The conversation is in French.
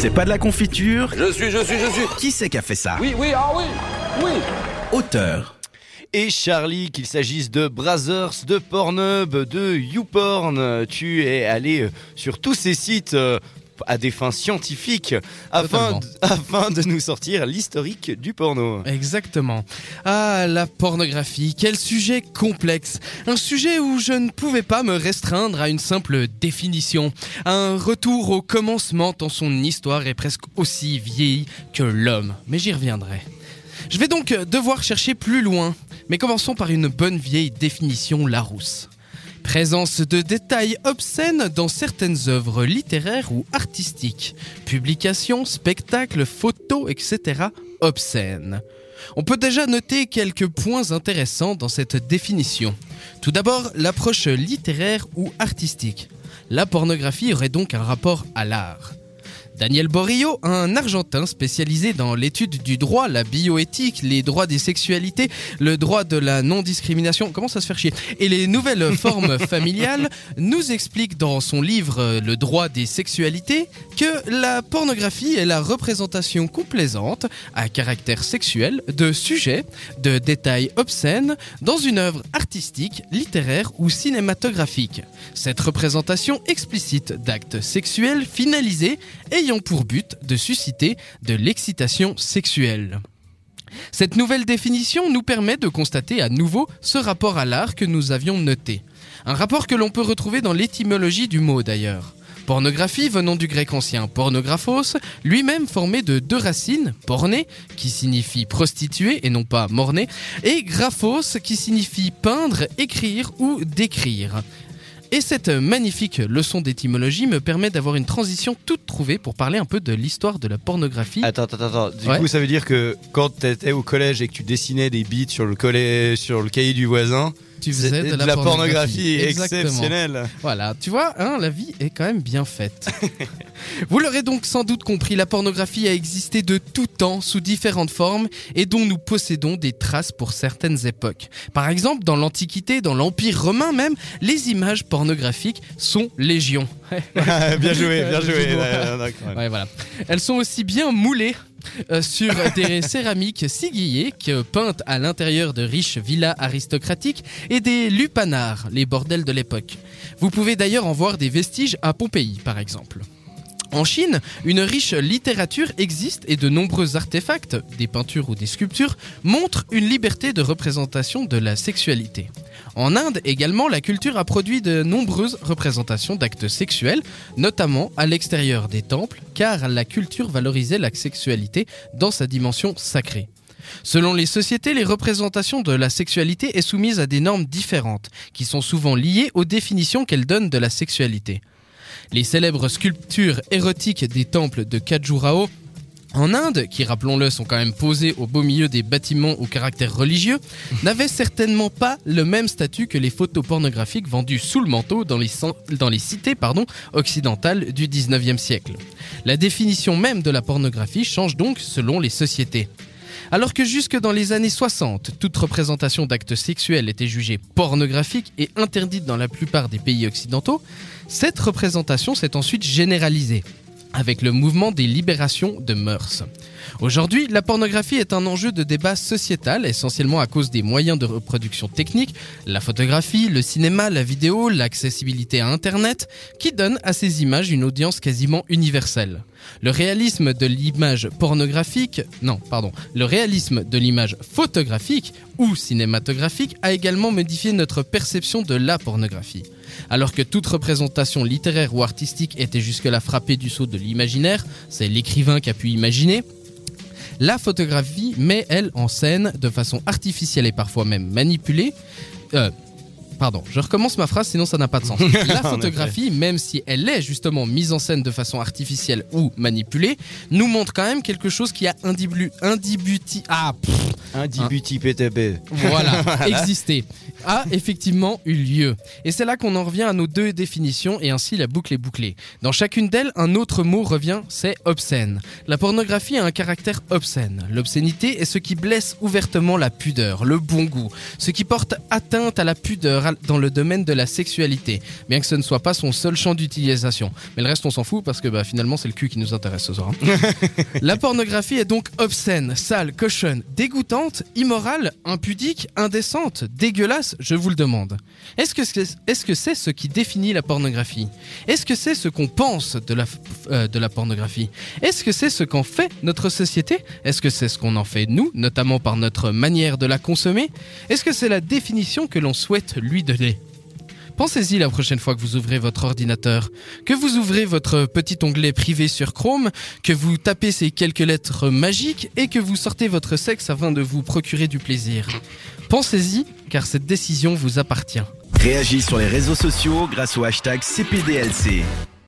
C'est pas de la confiture Je suis, je suis, je suis. Qui c'est qui a fait ça Oui, oui, ah oui, oui. Auteur. Et Charlie, qu'il s'agisse de Brazzers, de Pornhub, de YouPorn, tu es allé sur tous ces sites euh, à des fins scientifiques afin, de nous sortir l'historique du porno. Exactement. Ah, la pornographie, quel sujet complexe. Un sujet où je ne pouvais pas me restreindre à une simple définition. Un retour au commencement tant son histoire est presque aussi vieille que l'homme. Mais j'y reviendrai. Je vais donc devoir chercher plus loin. Mais commençons par une bonne vieille définition Larousse. Présence de détails obscènes dans certaines œuvres littéraires ou artistiques. Publications, spectacles, photos, etc. obscènes. On peut déjà noter quelques points intéressants dans cette définition. Tout d'abord, l'approche littéraire ou artistique. La pornographie aurait donc un rapport à l'art. Daniel Borillo, un Argentin spécialisé dans l'étude du droit, la bioéthique, les droits des sexualités, le droit de la non-discrimination, comment ça se fait chier, et les nouvelles formes familiales, nous explique dans son livre euh, Le droit des sexualités que la pornographie est la représentation complaisante, à caractère sexuel, de sujets, de détails obscènes dans une œuvre artistique, littéraire ou cinématographique. Cette représentation explicite d'actes sexuels finalisés ayant pour but de susciter de l'excitation sexuelle. Cette nouvelle définition nous permet de constater à nouveau ce rapport à l'art que nous avions noté. Un rapport que l'on peut retrouver dans l'étymologie du mot d'ailleurs. Pornographie venant du grec ancien pornographos, lui-même formé de deux racines, porné, qui signifie prostituée et non pas morné, et graphos, qui signifie peindre, écrire ou décrire. Et cette magnifique leçon d'étymologie me permet d'avoir une transition toute trouvée pour parler un peu de l'histoire de la pornographie. Attends, attends, attends. Du Ouais. coup, ça veut dire que quand t'étais au collège et que tu dessinais des bits sur le, collet, sur le cahier du voisin, tu faisais de la, pornographie, exceptionnelle. Voilà, tu vois, hein, la vie est quand même bien faite. Vous l'aurez donc sans doute compris, la pornographie a existé de tout temps sous différentes formes et dont nous possédons des traces pour certaines époques. Par exemple, dans l'Antiquité, dans l'Empire romain même, les images pornographiques sont légion. bien joué, bien joué. Ouais, voilà. Elles sont aussi bien moulées sur des céramiques sigillées que peintes à l'intérieur de riches villas aristocratiques et des lupanars, les bordels de l'époque. Vous pouvez d'ailleurs en voir des vestiges à Pompéi, par exemple. En Chine, une riche littérature existe et de nombreux artefacts, des peintures ou des sculptures, montrent une liberté de représentation de la sexualité. En Inde également, la culture a produit de nombreuses représentations d'actes sexuels, notamment à l'extérieur des temples, car la culture valorisait la sexualité dans sa dimension sacrée. Selon les sociétés, les représentations de la sexualité est soumise à des normes différentes, qui sont souvent liées aux définitions qu'elles donnent de la sexualité. Les célèbres sculptures érotiques des temples de Khajuraho en Inde, qui rappelons-le sont quand même posées au beau milieu des bâtiments au caractère religieux, n'avaient certainement pas le même statut que les photos pornographiques vendues sous le manteau dans les, cen- dans les cités pardon, occidentales du 19e siècle. La définition même de la pornographie change donc selon les sociétés. Alors que jusque dans les années 60, toute représentation d'actes sexuels était jugée pornographique et interdite dans la plupart des pays occidentaux, cette représentation s'est ensuite généralisée avec le mouvement des libérations de mœurs. Aujourd'hui, la pornographie est un enjeu de débat sociétal, essentiellement à cause des moyens de reproduction technique, la photographie, le cinéma, la vidéo, l'accessibilité à Internet, qui donnent à ces images une audience quasiment universelle. Le réalisme de l'image pornographique, non, pardon, le réalisme de l'image photographique ou cinématographique a également modifié notre perception de la pornographie. Alors que toute représentation littéraire ou artistique était jusque-là frappée du sceau de l'imaginaire, c'est l'écrivain qui a pu imaginer, la photographie met, elle, en scène, de façon artificielle et parfois même manipulée, euh, Pardon, je recommence ma phrase sinon ça n'a pas de sens. La photographie, même si elle est justement mise en scène de façon artificielle ou manipulée, nous montre quand même quelque chose qui a indibu, indibuti, ah, pff, Un dibuti PTB. voilà, existé, a effectivement eu lieu. Et c'est là qu'on en revient à nos deux définitions et ainsi la boucle est bouclée. Dans chacune d'elles, un autre mot revient, c'est obscène. La pornographie a un caractère obscène. L'obscénité est ce qui blesse ouvertement la pudeur, le bon goût, ce qui porte atteinte à la pudeur, dans le domaine de la sexualité, bien que ce ne soit pas son seul champ d'utilisation. Mais le reste, on s'en fout parce que bah, finalement, c'est le cul qui nous intéresse ce soir. hein. la pornographie est donc obscène, sale, cochonne, dégoûtante, immorale, impudique, indécente, dégueulasse, je vous le demande. Est-ce que c'est est -ce, c'est ce qui définit la pornographie? Est-ce que c'est ce qu'on pense de la, euh, de la pornographie? Est-ce que c'est ce qu'en fait notre société? Est-ce que c'est ce qu'on en fait nous, notamment par notre manière de la consommer? Est-ce que c'est la définition que l'on souhaite lui donner Pensez-y la prochaine fois que vous ouvrez votre ordinateur, que vous ouvrez votre petit onglet privé sur Chrome, que vous tapez ces quelques lettres magiques et que vous sortez votre sexe afin de vous procurer du plaisir. Pensez-y, car cette décision vous appartient. Réagis sur les réseaux sociaux grâce au hashtag CPDLC.